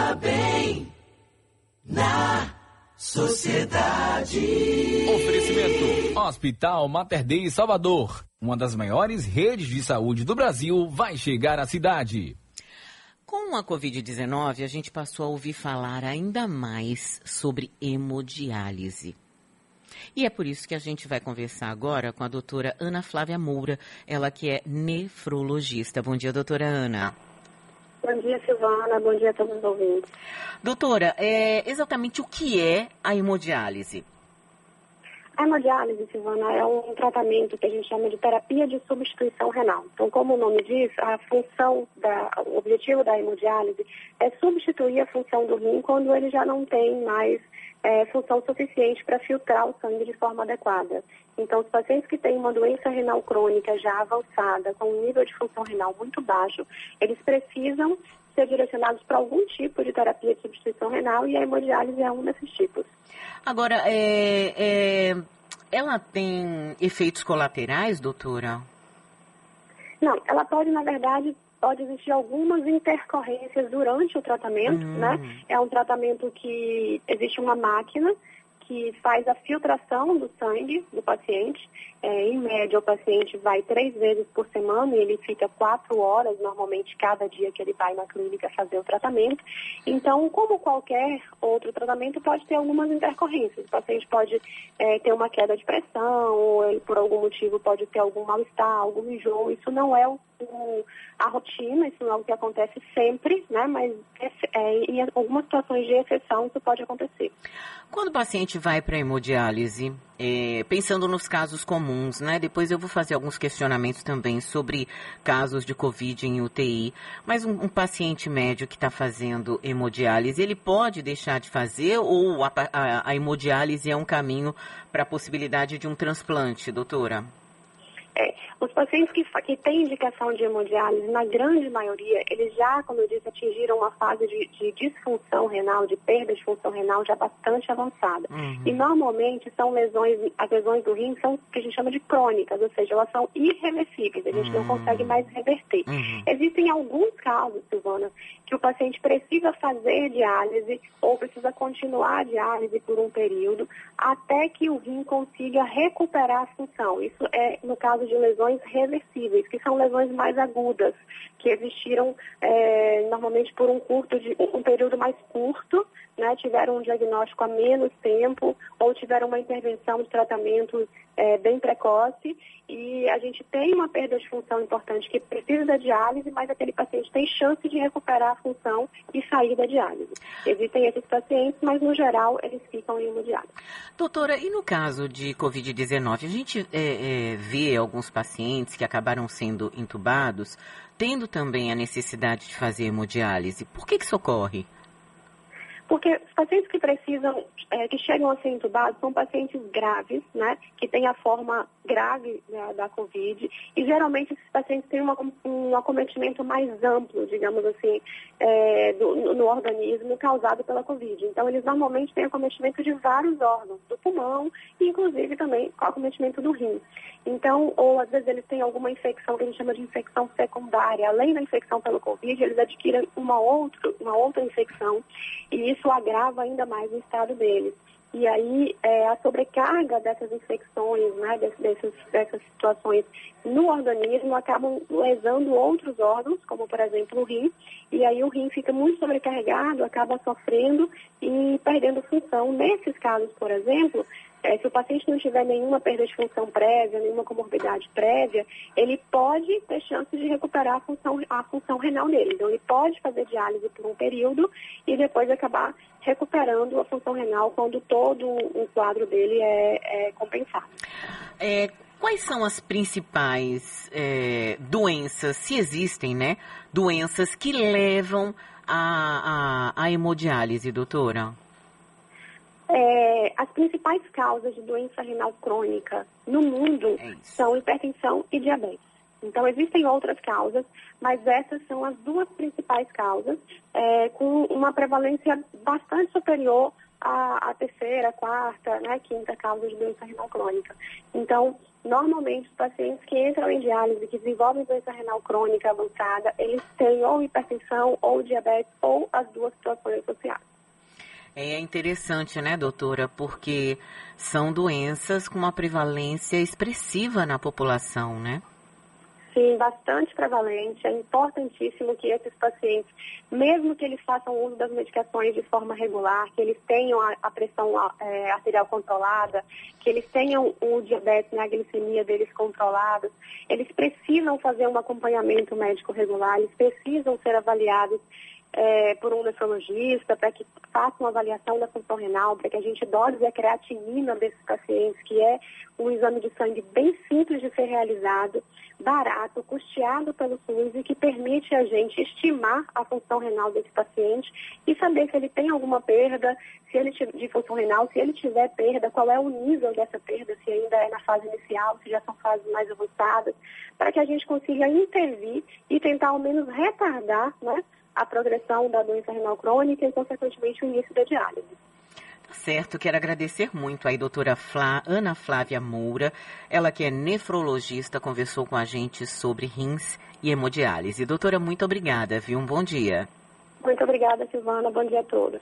Pensa bem na sociedade. Oferecimento: Hospital Mater Dei Salvador. Uma das maiores redes de saúde do Brasil vai chegar à cidade. Com a Covid-19, a gente passou a ouvir falar ainda mais sobre hemodiálise. E é por isso que a gente vai conversar agora com a doutora Ana Flávia Moura, ela que é nefrologista. Bom dia, doutora Ana. Bom dia, Silvana. Bom dia a todos os ouvintes. Doutora, é, exatamente o que é a hemodiálise? A hemodiálise, Silvana, é um tratamento que a gente chama de terapia de substituição renal. Então, como o nome diz, a função, da, o objetivo da hemodiálise é substituir a função do rim quando ele já não tem mais é, função suficiente para filtrar o sangue de forma adequada. Então, os pacientes que têm uma doença renal crônica já avançada, com um nível de função renal muito baixo, eles precisam ser direcionados para algum tipo de terapia de substituição renal e a hemodiálise é um desses tipos. Agora, é, é, ela tem efeitos colaterais, doutora? Não, ela pode, na verdade, pode existir algumas intercorrências durante o tratamento, Hum. né? É um tratamento que existe uma máquina que faz a filtração do sangue do paciente. É, em média, o paciente vai três vezes por semana e ele fica quatro horas, normalmente, cada dia que ele vai na clínica fazer o tratamento. Então, como qualquer outro tratamento, pode ter algumas intercorrências. O paciente pode é, ter uma queda de pressão, ou ele, por algum motivo, pode ter algum mal-estar, algum enjoo. Isso não é o, a rotina, isso não é o que acontece sempre, né? Mas é, em algumas situações de exceção, isso pode acontecer. Quando o paciente vai para a hemodiálise, é, pensando nos casos comuns, né? Depois eu vou fazer alguns questionamentos também sobre casos de Covid em UTI. Mas um, um paciente médio que está fazendo hemodiálise, ele pode deixar de fazer ou a, a- a hemodiálise é um caminho para a possibilidade de um transplante, doutora? É, os pacientes que, que têm indicação de hemodiálise, na grande maioria, eles já, como eu disse, atingiram uma fase de, de disfunção renal, de perda de função renal já bastante avançada. Uhum. E normalmente são lesões, as lesões do rim são o que a gente chama de crônicas, ou seja, elas são irreversíveis, a gente não Hum. consegue mais reverter. Uhum. Existem alguns casos, Silvana, que o paciente precisa fazer diálise ou precisa continuar a diálise por um período até que o rim consiga recuperar a função. Isso é no caso de lesões reversíveis, que são lesões mais agudas, que existiram eh, normalmente por um curto de um período mais curto, né, tiveram um diagnóstico há menos tempo ou tiveram uma intervenção de tratamento eh, bem precoce e a gente tem uma perda de função importante que precisa da diálise, mas aquele paciente tem chance de recuperar a função e sair da diálise. Existem esses pacientes, mas no geral eles ficam em hemodiálise. Doutora, e no caso de Covid-19, a gente é, é, vê alguns pacientes que acabaram sendo entubados, tendo também a necessidade de fazer hemodiálise. Por que, que isso ocorre? Porque os pacientes que precisam, eh, que chegam a ser entubados, são pacientes graves, né? Que têm a forma grave da, da Covid. E geralmente esses pacientes têm uma, um acometimento mais amplo, digamos assim, eh, do- no, no organismo causado pela Covid. Então, eles normalmente têm acometimento de vários órgãos, do pulmão, e inclusive também acometimento do rim. Então, ou às vezes eles têm alguma infecção que a gente chama de infecção secundária. Além da infecção pelo Covid, eles adquirem uma outra, uma outra infecção e isso agrava ainda mais o estado deles. E aí, é, a sobrecarga dessas infecções, né, dessas, dessas situações no organismo acabam lesando outros órgãos, como por exemplo o rim, e aí o rim fica muito sobrecarregado, acaba sofrendo e perdendo função. Nesses casos, por exemplo, é, se o paciente não tiver nenhuma perda de função prévia, nenhuma comorbidade prévia, ele pode ter chance de recuperar a função, a função renal dele. Então, ele pode fazer diálise por um período e depois acabar recuperando a função renal quando todo o quadro dele é, é compensado. É, quais são as principais é, doenças, se existem, né? Doenças que levam à hemodiálise, doutora? As principais causas de doença renal crônica no mundo É são hipertensão e diabetes. Então, existem outras causas, mas essas são as duas principais causas, é, com uma prevalência bastante superior à, à terceira, quarta, né, quinta causa de doença renal crônica. Então, Normalmente, os pacientes que entram em diálise, que desenvolvem doença renal crônica avançada, eles têm ou hipertensão, ou diabetes, ou as duas situações associadas. É interessante, né, doutora? Porque são doenças com uma prevalência expressiva na população, né? Sim, bastante prevalente. É importantíssimo que esses pacientes, mesmo que eles façam uso das medicações de forma regular, que eles tenham a, pressão é, arterial controlada, que eles tenham o diabetes, né, a glicemia deles controlada, eles precisam fazer um acompanhamento médico regular, eles precisam ser avaliados é, por um nefrologista para que faça uma avaliação da função renal, para que a gente dose a creatinina desses pacientes, que é um exame de sangue bem simples de ser realizado, barato, custeado pelo SUS e que permite a gente estimar a função renal desse paciente e saber se ele tem alguma perda, se ele de função renal, se ele tiver perda, qual é o nível dessa perda, se ainda é na fase inicial, se já são fases mais avançadas, para que a gente consiga intervir e tentar ao menos retardar, né? A progressão da doença renal crônica e, consequentemente, o início da diálise. Tá certo, quero agradecer muito aí, doutora Flá, Ana Flávia Moura, ela que é nefrologista, conversou com a gente sobre rins e hemodiálise. Doutora, muito obrigada, viu? Um bom dia. Muito obrigada, Silvana. Bom dia a todos.